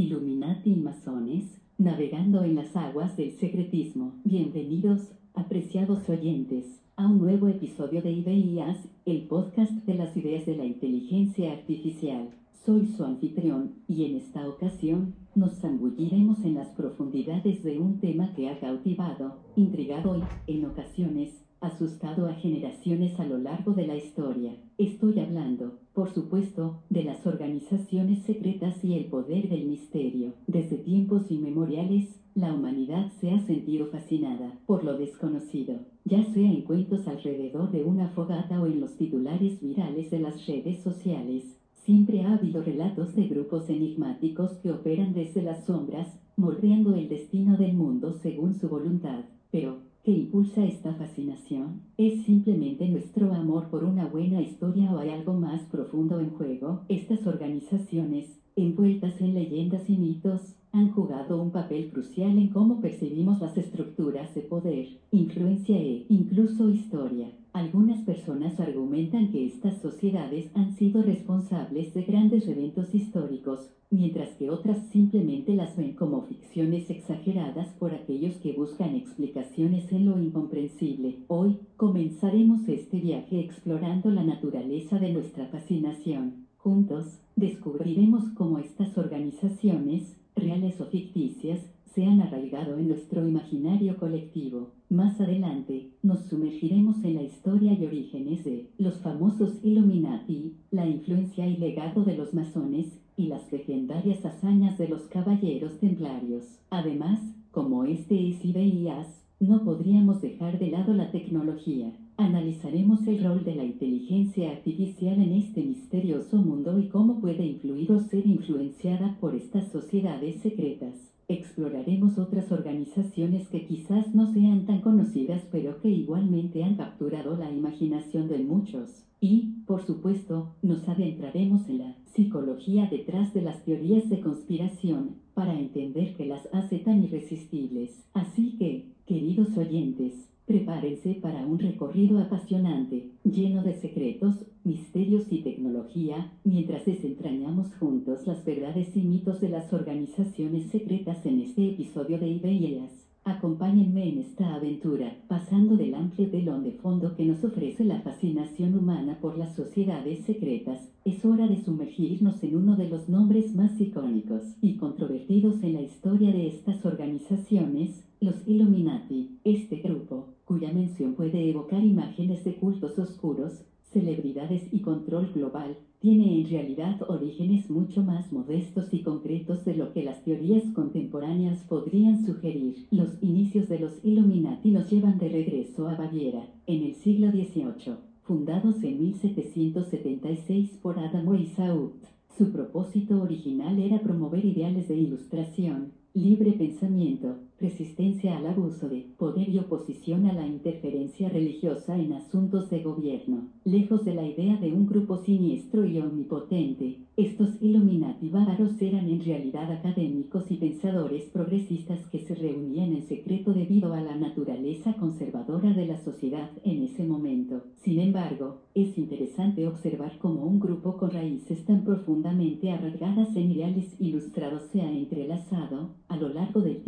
Illuminati y masones, navegando en las aguas del secretismo. Bienvenidos, apreciados oyentes, a un nuevo episodio de Ideas, el podcast de las ideas de la inteligencia artificial. Soy su anfitrión, y en esta ocasión, nos zambulliremos en las profundidades de un tema que ha cautivado, intrigado y, en ocasiones, asustado a generaciones a lo largo de la historia. Estoy hablando, por supuesto, de las organizaciones secretas y el poder del misterio. Desde tiempos inmemoriales, la humanidad se ha sentido fascinada por lo desconocido, ya sea en cuentos alrededor de una fogata o en los titulares virales de las redes sociales. Siempre ha habido relatos de grupos enigmáticos que operan desde las sombras, moldeando el destino del mundo según su voluntad. Pero, ¿Qué impulsa esta fascinación? ¿Es simplemente nuestro amor por una buena historia o hay algo más profundo en juego? Estas organizaciones, envueltas en leyendas y mitos, han jugado un papel crucial en cómo percibimos las estructuras de poder, influencia e incluso historia. Algunas personas argumentan que estas sociedades han sido responsables de grandes eventos históricos, mientras que otras simplemente las ven como ficciones exageradas por aquellos que buscan explicaciones en lo incomprensible. Hoy, comenzaremos este viaje explorando la naturaleza de nuestra fascinación. Juntos, descubriremos cómo estas organizaciones, reales o ficticias, se han arraigado en nuestro imaginario colectivo. Más adelante, nos sumergiremos en la historia y orígenes de los famosos Illuminati, la influencia y legado de los masones, y las legendarias hazañas de los caballeros templarios. Además, como este es IDIAS, no podríamos dejar de lado la tecnología. Analizaremos el rol de la inteligencia artificial en este misterioso mundo y cómo puede influir o ser influenciada por estas sociedades secretas. Exploraremos otras organizaciones que quizás no sean tan conocidas pero que igualmente han capturado la imaginación de muchos. Y, por supuesto, nos adentraremos en la psicología detrás de las teorías de conspiración, para entender qué las hace tan irresistibles. Así que, queridos oyentes, prepárense para un recorrido apasionante, lleno de secretos, misterios y tecnología, mientras desentrañamos juntos las verdades y mitos de las organizaciones secretas en este episodio de Ideas. Acompáñenme en esta aventura, pasando del amplio telón de fondo que nos ofrece la fascinación humana por las sociedades secretas. Es hora de sumergirnos en uno de los nombres más icónicos y controvertidos en la historia de estas organizaciones, los Illuminati. Este grupo, cuya mención puede evocar imágenes de cultos oscuros, celebridades y control global, tiene en realidad orígenes mucho más modestos y concretos de lo que las teorías contemporáneas podrían sugerir. Los inicios de los Illuminati nos llevan de regreso a Baviera, en el siglo XVIII, fundados en 1776 por Adam Weishaupt. Su propósito original era promover ideales de ilustración, libre pensamiento, resistencia al abuso de poder y oposición a la interferencia religiosa en asuntos de gobierno. Lejos de la idea de un grupo siniestro y omnipotente, estos Illuminati bárbaros eran en realidad académicos y pensadores progresistas que se reunían en secreto debido a la naturaleza conservadora de la sociedad en ese momento. Sin embargo, es interesante observar cómo un grupo con raíces tan profundamente arraigadas en ideales ilustrados se ha entrelazado, a lo largo del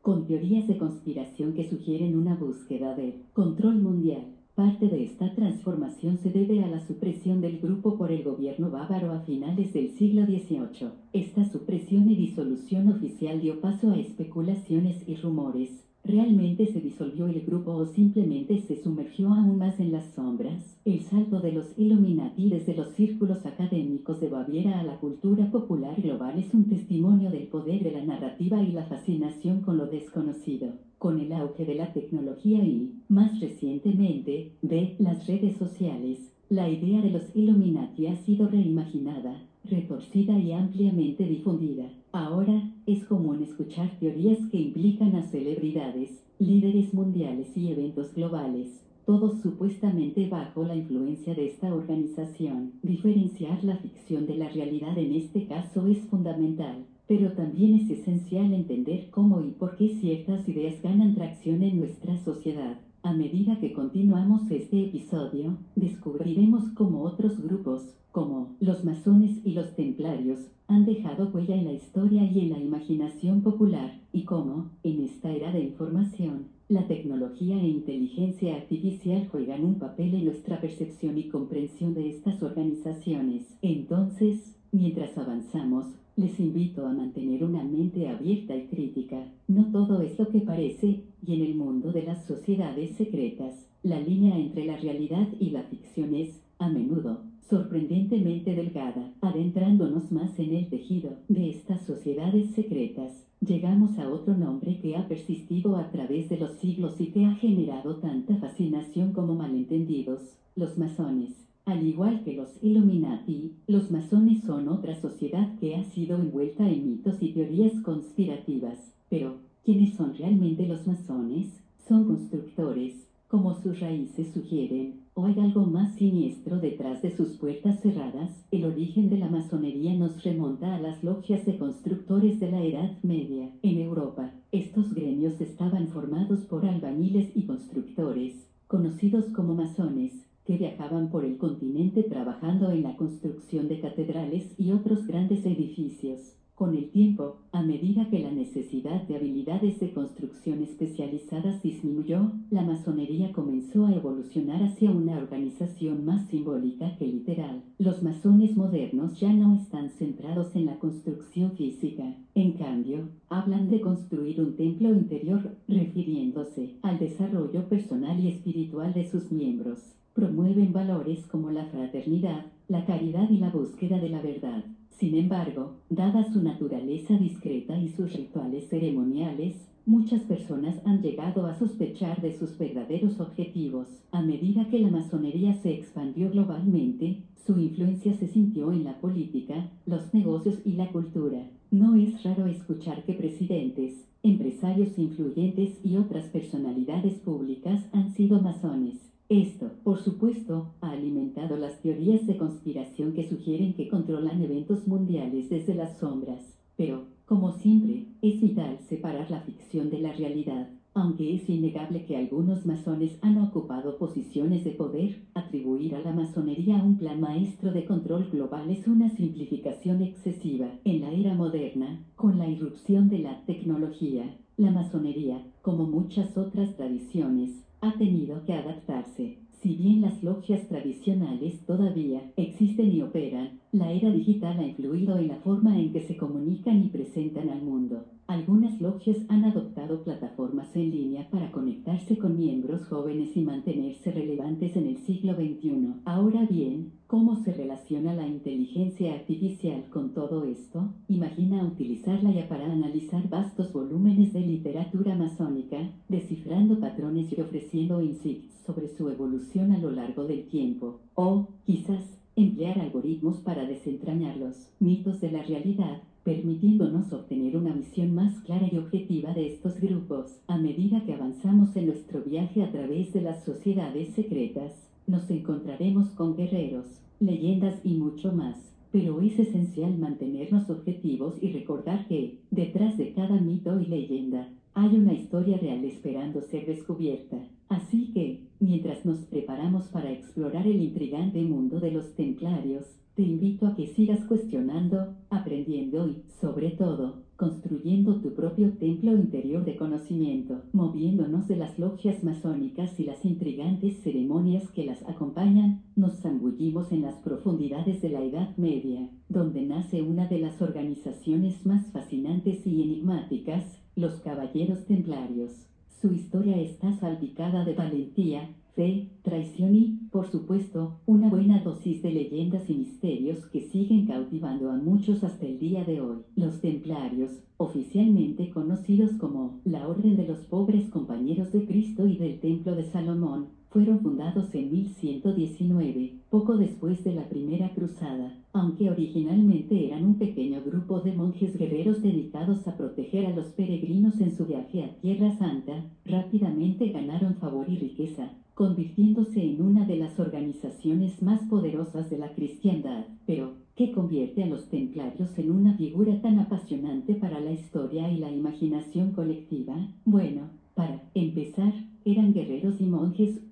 con teorías de conspiración que sugieren una búsqueda de control mundial. Parte de esta transformación se debe a la supresión del grupo por el gobierno bávaro a finales del siglo XVIII. Esta supresión y disolución oficial dio paso a especulaciones y rumores, ¿Realmente se disolvió el grupo o simplemente se sumergió aún más en las sombras? El salto de los Illuminati desde los círculos académicos de Baviera a la cultura popular global es un testimonio del poder de la narrativa y la fascinación con lo desconocido. Con el auge de la tecnología y, más recientemente, de las redes sociales, la idea de los Illuminati ha sido reimaginada, retorcida y ampliamente difundida. Ahora, es común escuchar teorías que implican a celebridades, líderes mundiales y eventos globales, todos supuestamente bajo la influencia de esta organización. Diferenciar la ficción de la realidad en este caso es fundamental, pero también es esencial entender cómo y por qué ciertas ideas ganan tracción en nuestra sociedad. A medida que continuamos este episodio, descubriremos cómo otros grupos, como los masones y los templarios, han dejado huella en la historia y en la imaginación popular, y cómo, en esta era de información, la tecnología e inteligencia artificial juegan un papel en nuestra percepción y comprensión de estas organizaciones. Entonces, mientras avanzamos, les invito a mantener una mente abierta y crítica. No todo es lo que parece, y en el mundo de las sociedades secretas, la línea entre la realidad y la ficción es, a menudo, sorprendentemente delgada. Adentrándonos más en el tejido de estas sociedades secretas, llegamos a otro nombre que ha persistido a través de los siglos y que ha generado tanta fascinación como malentendidos, los masones. Al igual que los Illuminati, los masones son otra sociedad que ha sido envuelta en mitos y teorías conspirativas. Pero, ¿quiénes son realmente los masones? Son constructores, como sus raíces sugieren, o hay algo más siniestro detrás de sus puertas cerradas. El origen de la masonería nos remonta a las logias de constructores de la Edad Media. En Europa, estos gremios estaban formados por albañiles y constructores, conocidos como masones, que viajaban por el continente trabajando en la construcción de catedrales y otros grandes edificios. Con el tiempo, a medida que la necesidad de habilidades de construcción especializadas disminuyó, la masonería comenzó a evolucionar hacia una organización más simbólica que literal. Los masones modernos ya no están centrados en la construcción física. En cambio, hablan de construir un templo interior, refiriéndose al desarrollo personal y espiritual de sus miembros promueven valores como la fraternidad, la caridad y la búsqueda de la verdad. Sin embargo, dada su naturaleza discreta y sus rituales ceremoniales, muchas personas han llegado a sospechar de sus verdaderos objetivos. A medida que la masonería se expandió globalmente, su influencia se sintió en la política, los negocios y la cultura. No es raro escuchar que presidentes, empresarios influyentes y otras personalidades públicas han sido masones. Esto, por supuesto, ha alimentado las teorías de conspiración que sugieren que controlan eventos mundiales desde las sombras. Pero, como siempre, es vital separar la ficción de la realidad. Aunque es innegable que algunos masones han ocupado posiciones de poder, atribuir a la masonería un plan maestro de control global es una simplificación excesiva. En la era moderna, con la irrupción de la tecnología, la masonería, como muchas otras tradiciones, ha tenido que adaptarse. Si bien las logias tradicionales todavía existen y operan, la era digital ha influido en la forma en que se comunican y presentan al mundo. Algunas logias han adoptado plataformas en línea para conectarse con miembros jóvenes y mantenerse relevantes en el siglo XXI. Ahora bien, ¿cómo se relaciona la inteligencia artificial con todo esto? Imagina utilizarla ya para analizar vastos volúmenes de literatura masónica, descifrando patrones y ofreciendo insights sobre su evolución a lo largo del tiempo. O, quizás, emplear algoritmos para desentrañar los mitos de la realidad permitiéndonos obtener una visión más clara y objetiva de estos grupos. A medida que avanzamos en nuestro viaje a través de las sociedades secretas, nos encontraremos con guerreros, leyendas y mucho más. Pero es esencial mantenernos objetivos y recordar que, detrás de cada mito y leyenda, hay una historia real esperando ser descubierta. Así que, mientras nos preparamos para explorar el intrigante mundo de los templarios, te invito a que sigas cuestionando, aprendiendo y, sobre todo, construyendo tu propio templo interior de conocimiento, moviéndonos de las logias masónicas y las intrigantes ceremonias que las acompañan, nos zambullimos en las profundidades de la Edad Media, donde nace una de las organizaciones más fascinantes y enigmáticas, los Caballeros Templarios. Su historia está salpicada de valentía, fe, traición y, por supuesto, una buena dosis de leyendas y misterios que siguen cautivando a muchos hasta el día de hoy. Los templarios, oficialmente conocidos como la Orden de los Pobres Compañeros de Cristo y del Templo de Salomón, fueron fundados en 1119, poco después de la Primera Cruzada, aunque originalmente eran un pequeño grupo de monjes guerreros dedicados a proteger a los peregrinos en su viaje a Tierra Santa, rápidamente ganaron favor y riqueza, convirtiéndose en una de las organizaciones más poderosas de la cristiandad. Pero, ¿qué convierte a los templarios en una figura tan apasionante para la historia y la imaginación colectiva? Bueno, para empezar, eran guerreros y inusual.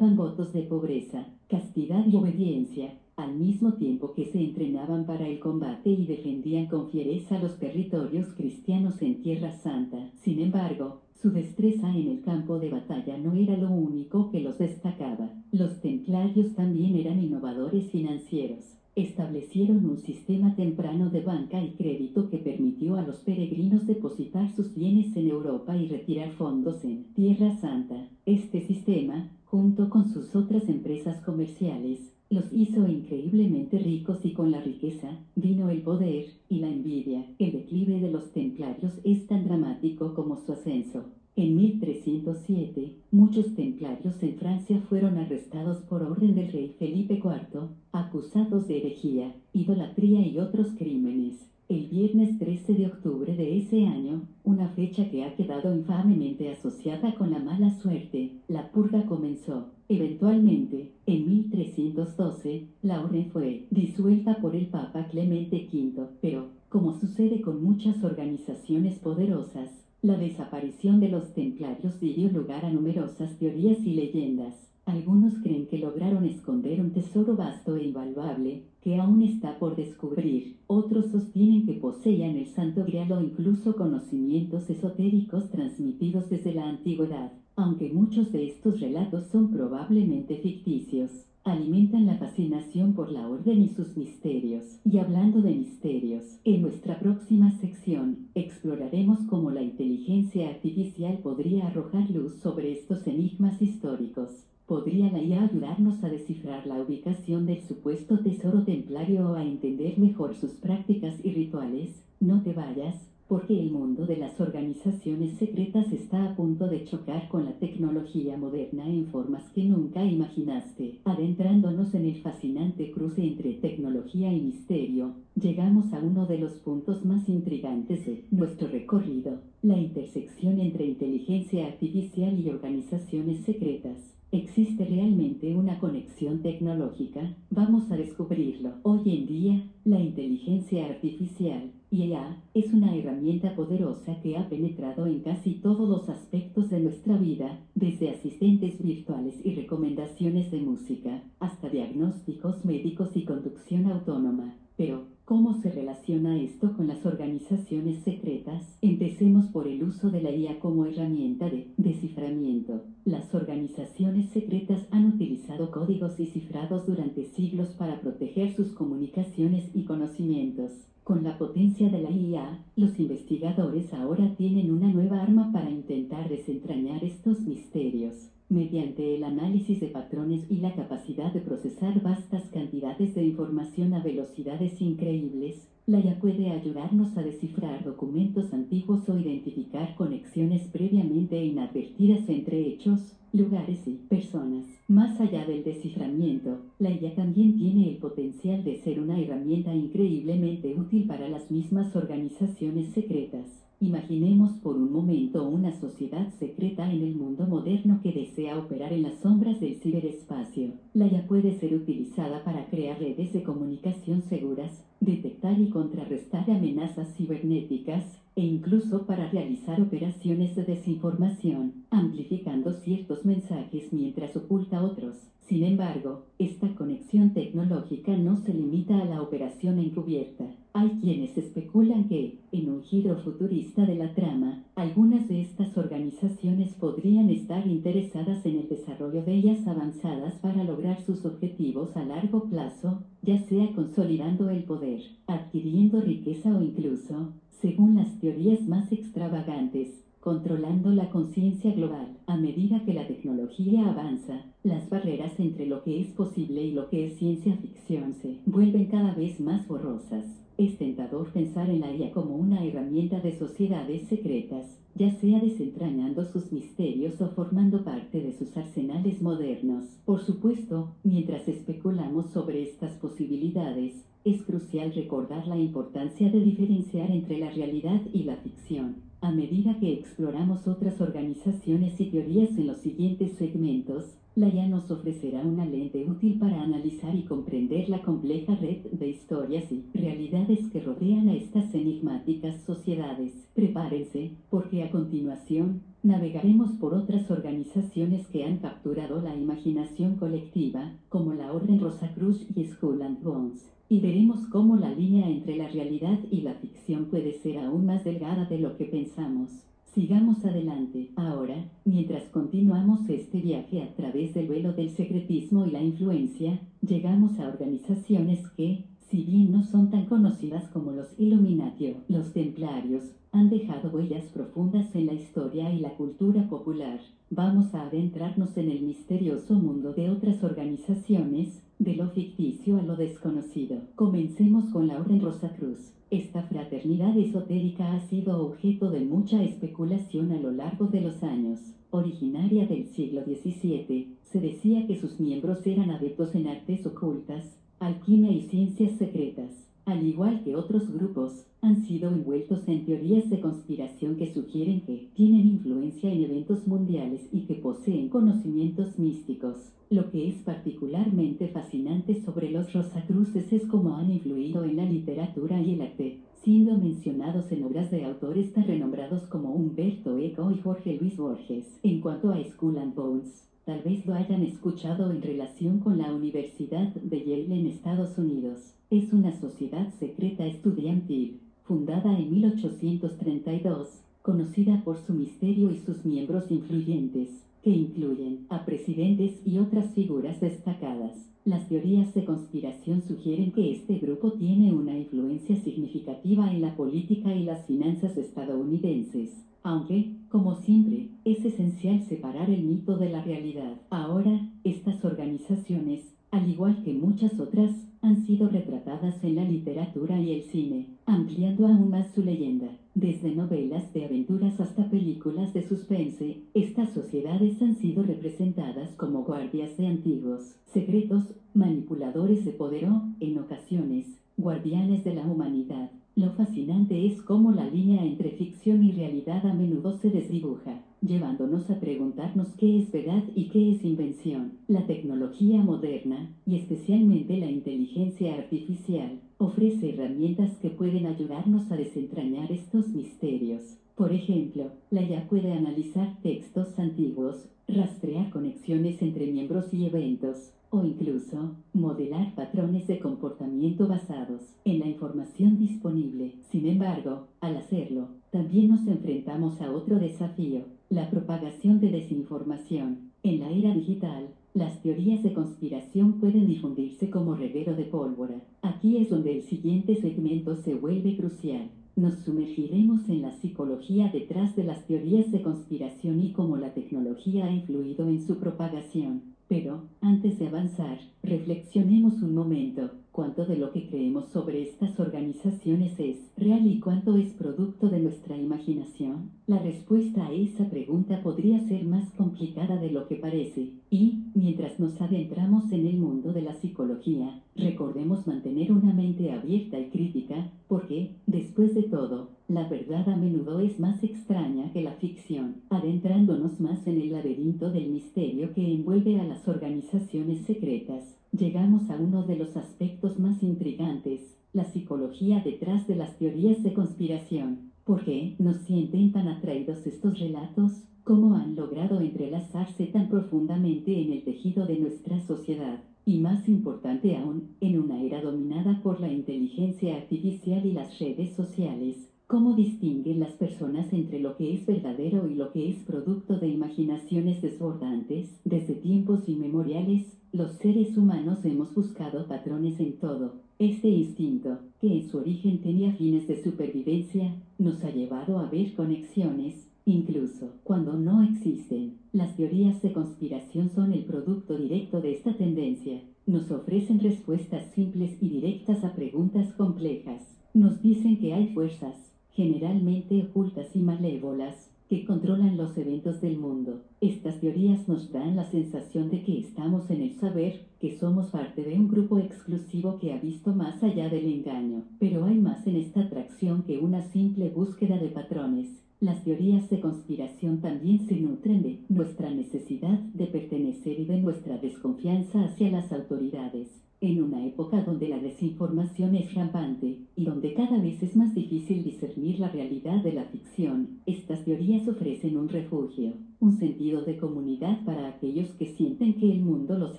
Juraban votos de pobreza, castidad y obediencia, al mismo tiempo que se entrenaban para el combate y defendían con fiereza los territorios cristianos en Tierra Santa. Sin embargo, su destreza en el campo de batalla no era lo único que los destacaba. Los templarios también eran innovadores financieros. Establecieron un sistema temprano de banca y crédito que permitió a los peregrinos depositar sus bienes en Europa y retirar fondos en Tierra Santa. Este sistema, junto con sus otras empresas comerciales, los hizo increíblemente ricos y con la riqueza vino el poder y la envidia. El declive de los templarios es tan dramático como su ascenso. En 1307, muchos templarios en Francia fueron arrestados por orden del rey Felipe IV, acusados de herejía, idolatría y otros crímenes. El viernes 13 de octubre de ese año, una fecha que ha quedado infamemente asociada con la mala suerte, la purga comenzó. Eventualmente, en 1312, la orden fue disuelta por el Papa Clemente V, pero, como sucede con muchas organizaciones poderosas, la desaparición de los templarios dio lugar a numerosas teorías y leyendas. Algunos creen que lograron esconder un tesoro vasto e invaluable, que aún está por descubrir. Otros sostienen que poseían el santo grial o incluso conocimientos esotéricos transmitidos desde la antigüedad, aunque muchos de estos relatos son probablemente ficticios alimentan la fascinación por la orden y sus misterios. Y hablando de misterios, en nuestra próxima sección, exploraremos cómo la inteligencia artificial podría arrojar luz sobre estos enigmas históricos. ¿Podría la IA ayudarnos a descifrar la ubicación del supuesto tesoro templario o a entender mejor sus prácticas y rituales? No te vayas, porque el mundo de las organizaciones secretas está a punto de chocar con la tecnología moderna en formas que nunca imaginaste. Adentrándonos en el fascinante cruce entre tecnología y misterio, llegamos a uno de los puntos más intrigantes de nuestro recorrido, la intersección entre inteligencia artificial y organizaciones secretas. ¿Existe realmente una conexión tecnológica? Vamos a descubrirlo. Hoy en día, la inteligencia artificial, IA, es una herramienta poderosa que ha penetrado en casi todos los aspectos de nuestra vida, desde asistentes virtuales y recomendaciones de música, hasta diagnósticos médicos y conducción autónoma. Pero, ¿cómo se relaciona esto con las organizaciones secretas? Empecemos por el uso de la IA como herramienta de desciframiento. Las organizaciones secretas han utilizado códigos y cifrados durante siglos para proteger sus comunicaciones y conocimientos. Con la potencia de la IA, los investigadores ahora tienen una nueva arma para intentar desentrañar estos misterios. Mediante el análisis de patrones y la capacidad de procesar vastas cantidades de información a velocidades increíbles, la IA puede ayudarnos a descifrar documentos antiguos o identificar conexiones previamente inadvertidas entre hechos, lugares y personas. Más allá del desciframiento, la IA también tiene el potencial de ser una herramienta increíblemente útil para las mismas organizaciones secretas. Imaginemos por un momento una sociedad secreta en el mundo moderno que desea operar en las sombras del ciberespacio. La IA puede ser utilizada para crear redes de comunicación seguras, detectar y contrarrestar amenazas cibernéticas, e incluso para realizar operaciones de desinformación, amplificando ciertos mensajes mientras oculta otros. Sin embargo, esta conexión tecnológica no se limita a la operación encubierta. Hay quienes especulan que, en un giro futurista de la trama, algunas de estas organizaciones podrían estar interesadas en el desarrollo de ellas avanzadas para lograr sus objetivos a largo plazo, ya sea consolidando el poder, adquiriendo riqueza o incluso, según las teorías más extravagantes, controlando la conciencia global. A medida que la tecnología avanza, las barreras entre lo que es posible y lo que es ciencia ficción se vuelven cada vez más borrosas. Es tentador pensar en la IA como una herramienta de sociedades secretas, ya sea desentrañando sus misterios o formando parte de sus arsenales modernos. Por supuesto, mientras especulamos sobre estas posibilidades, es crucial recordar la importancia de diferenciar entre la realidad y la ficción. A medida que exploramos otras organizaciones y teorías en los siguientes segmentos, la IA nos ofrecerá una lente útil para analizar y comprender la compleja red de historias y realidades que rodean a estas enigmáticas sociedades. Prepárense, porque a continuación, navegaremos por otras organizaciones que han capturado la imaginación colectiva, como la Orden Rosacruz y Skull and Bones, y veremos cómo la línea entre la realidad y la ficción puede ser aún más delgada de lo que pensamos. Sigamos adelante. Ahora, mientras continuamos este viaje a través del velo del secretismo y la influencia, llegamos a organizaciones que, si bien no son tan conocidas como los Illuminati los Templarios, han dejado huellas profundas en la historia y la cultura popular. Vamos a adentrarnos en el misterioso mundo de otras organizaciones, de lo ficticio a lo desconocido. Comencemos con la Orden Rosacruz. Esta fraternidad esotérica ha sido objeto de mucha especulación a lo largo de los años. Originaria del siglo XVII, se decía que sus miembros eran adeptos en artes ocultas, alquimia y ciencias secretas. Al igual que otros grupos, han sido envueltos en teorías de conspiración que sugieren que tienen influencia en eventos mundiales y que poseen conocimientos místicos. Lo que es particularmente fascinante sobre los Rosacruces es cómo han influido en la literatura y el arte, siendo mencionados en obras de autores tan renombrados como Humberto Eco y Jorge Luis Borges. En cuanto a Skull and Bones, Tal vez lo hayan escuchado en relación con la Universidad de Yale en Estados Unidos. Es una sociedad secreta estudiantil, fundada en 1832, conocida por su misterio y sus miembros influyentes, que incluyen a presidentes y otras figuras destacadas. Las teorías de conspiración sugieren que este grupo tiene una influencia significativa en la política y las finanzas estadounidenses, aunque, como siempre, es esencial separar el mito de la realidad. Ahora, estas organizaciones, al igual que muchas otras, han sido retratadas en la literatura y el cine, ampliando aún más su leyenda. Desde novelas de aventuras hasta películas de suspense, estas sociedades han sido representadas como guardias de antiguos secretos, manipuladores de poder o, en ocasiones, guardianes de la humanidad. Lo fascinante es cómo la línea entre ficción y realidad a menudo se desdibuja, llevándonos a preguntarnos qué es verdad y qué es invención. La tecnología moderna, y especialmente la inteligencia artificial, ofrece herramientas que pueden ayudarnos a desentrañar estos misterios. Por ejemplo, la IA puede analizar textos antiguos, rastrear conexiones entre miembros y eventos, o incluso modelar patrones de comportamiento basados en la información disponible. Sin embargo, al hacerlo, también nos enfrentamos a otro desafío, la propagación de desinformación. En la era digital, las teorías de conspiración pueden difundirse como reguero de pólvora. Aquí es donde el siguiente segmento se vuelve crucial. Nos sumergiremos en la psicología detrás de las teorías de conspiración y cómo la tecnología ha influido en su propagación. Pero, antes de avanzar, reflexionemos un momento. ¿Cuánto de lo que creemos sobre estas organizaciones es real y cuánto es producto de nuestra imaginación? La respuesta a esa pregunta podría ser más complicada de lo que parece. Y, mientras nos adentramos en el mundo de la psicología, recordemos mantener una mente abierta y crítica, porque, después de todo, la verdad a menudo es más extraña que la ficción, adentrándonos más en el laberinto del misterio que envuelve a las organizaciones secretas. Llegamos a uno de los aspectos más intrigantes, la psicología detrás de las teorías de conspiración. ¿Por qué nos sienten tan atraídos estos relatos? ¿Cómo han logrado entrelazarse tan profundamente en el tejido de nuestra sociedad? Y más importante aún, en una era dominada por la inteligencia artificial y las redes sociales, ¿Cómo distinguen las personas entre lo que es verdadero y lo que es producto de imaginaciones desbordantes? Desde tiempos inmemoriales, los seres humanos hemos buscado patrones en todo. Este instinto, que en su origen tenía fines de supervivencia, nos ha llevado a ver conexiones, incluso cuando no existen. Las teorías de conspiración son el producto directo de esta tendencia. Nos ofrecen respuestas simples y directas a preguntas complejas. Nos dicen que hay fuerzas, generalmente ocultas y malévolas, que controlan los eventos del mundo. Estas teorías nos dan la sensación de que estamos en el saber, que somos parte de un grupo exclusivo que ha visto más allá del engaño. Pero hay más en esta atracción que una simple búsqueda de patrones. Las teorías de conspiración también se nutren de nuestra necesidad de pertenecer y de nuestra desconfianza hacia las autoridades. En una época donde la desinformación es rampante y donde cada vez es más difícil difícil discernir la realidad de la ficción, estas teorías ofrecen un refugio, un sentido de comunidad para aquellos que sienten que el mundo los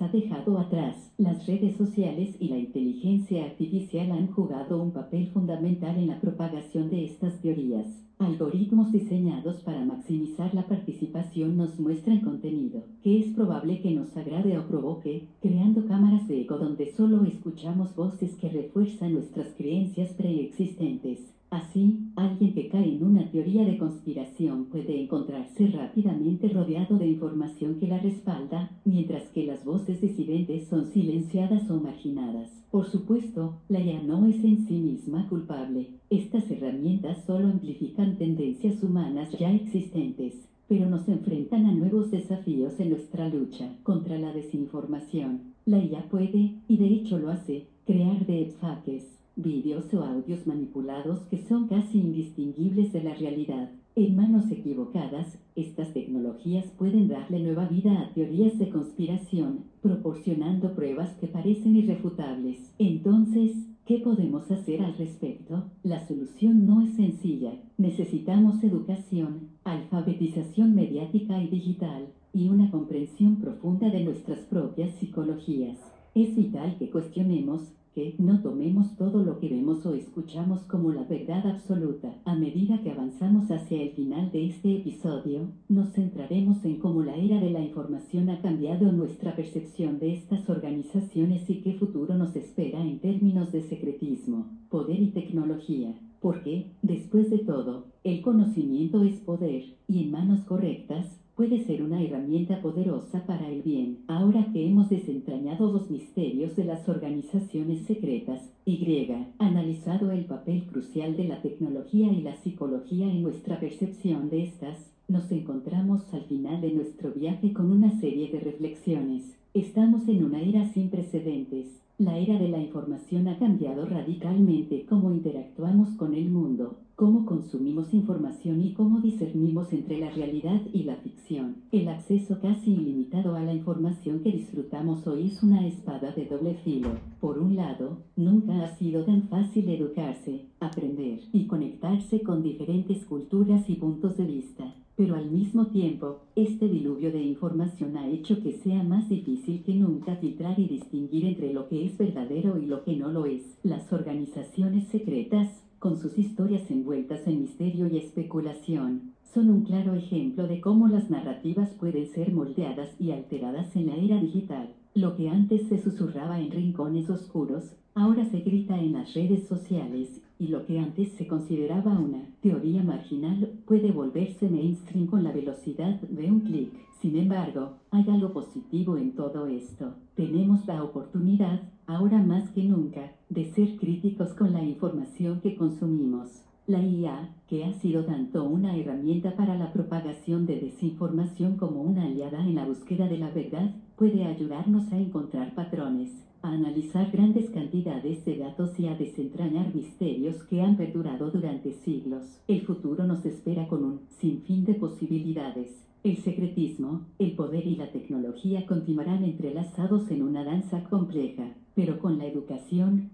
ha dejado atrás. Las redes sociales y la inteligencia artificial han jugado un papel fundamental en la propagación de estas teorías. Algoritmos diseñados para maximizar la participación nos muestran contenido que es probable que nos agrade o provoque, creando cámaras de eco donde solo escuchamos voces que refuerzan nuestras creencias preexistentes. Así, alguien que cae en una teoría de conspiración puede encontrarse rápidamente rodeado de información que la respalda, mientras que las voces disidentes son silenciadas o marginadas. Por supuesto, la IA no es en sí misma culpable. Estas herramientas solo amplifican tendencias humanas ya existentes, pero nos enfrentan a nuevos desafíos en nuestra lucha contra la desinformación. La IA puede, y de hecho lo hace, crear deepfakes vídeos o audios manipulados que son casi indistinguibles de la realidad. En manos equivocadas, estas tecnologías pueden darle nueva vida a teorías de conspiración, proporcionando pruebas que parecen irrefutables. Entonces, ¿qué podemos hacer al respecto? La solución no es sencilla. Necesitamos educación, alfabetización mediática y digital, y una comprensión profunda de nuestras propias psicologías. Es vital que cuestionemos, que no tomemos todo lo que vemos o escuchamos como la verdad absoluta. A medida que avanzamos hacia el final de este episodio, nos centraremos en cómo la era de la información ha cambiado nuestra percepción de estas organizaciones y qué futuro nos espera en términos de secretismo, poder y tecnología. Porque, después de todo, el conocimiento es poder, y en manos correctas, puede ser una herramienta poderosa para el bien. Ahora que hemos desentrañado los misterios de las organizaciones secretas, Y, analizado el papel crucial de la tecnología y la psicología en nuestra percepción de estas, nos encontramos al final de nuestro viaje con una serie de reflexiones. Estamos en una era sin precedentes. La era de la información ha cambiado radicalmente cómo interactuamos con el mundo cómo consumimos información y cómo discernimos entre la realidad y la ficción. El acceso casi ilimitado a la información que disfrutamos hoy es una espada de doble filo. Por un lado, nunca ha sido tan fácil educarse, aprender y conectarse con diferentes culturas y puntos de vista. Pero al mismo tiempo, este diluvio de información ha hecho que sea más difícil que nunca filtrar y distinguir entre lo que es verdadero y lo que no lo es. Las organizaciones secretas, con sus historias envueltas en misterio y especulación, son un claro ejemplo de cómo las narrativas pueden ser moldeadas y alteradas en la era digital. Lo que antes se susurraba en rincones oscuros, ahora se grita en las redes sociales, y lo que antes se consideraba una teoría marginal puede volverse mainstream con la velocidad de un clic. Sin embargo, hay algo positivo en todo esto. Tenemos la oportunidad, ahora más que nunca, de ser críticos con la información que consumimos. La IA, que ha sido tanto una herramienta para la propagación de desinformación como una aliada en la búsqueda de la verdad, puede ayudarnos a encontrar patrones, a analizar grandes cantidades de datos y a desentrañar misterios que han perdurado durante siglos. El futuro nos espera con un sinfín de posibilidades. El secretismo, el poder y la tecnología continuarán entrelazados en una danza compleja, pero con la educación,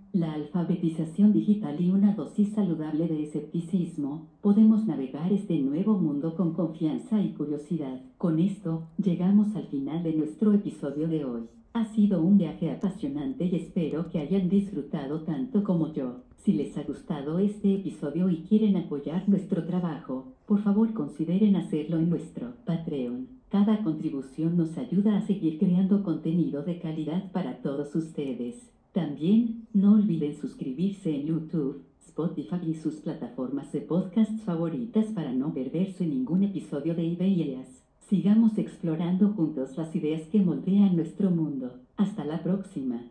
alfabetización digital y una dosis saludable de escepticismo, podemos navegar este nuevo mundo con confianza y curiosidad. Con esto, llegamos al final de nuestro episodio de hoy. Ha sido un viaje apasionante y espero que hayan disfrutado tanto como yo. Si les ha gustado este episodio y quieren apoyar nuestro trabajo, por favor consideren hacerlo en nuestro Patreon. Cada contribución nos ayuda a seguir creando contenido de calidad para todos ustedes. También, no olviden suscribirse en YouTube, Spotify y sus plataformas de podcast favoritas para no perderse ningún episodio de Ideas. Sigamos explorando juntos las ideas que moldean nuestro mundo. Hasta la próxima.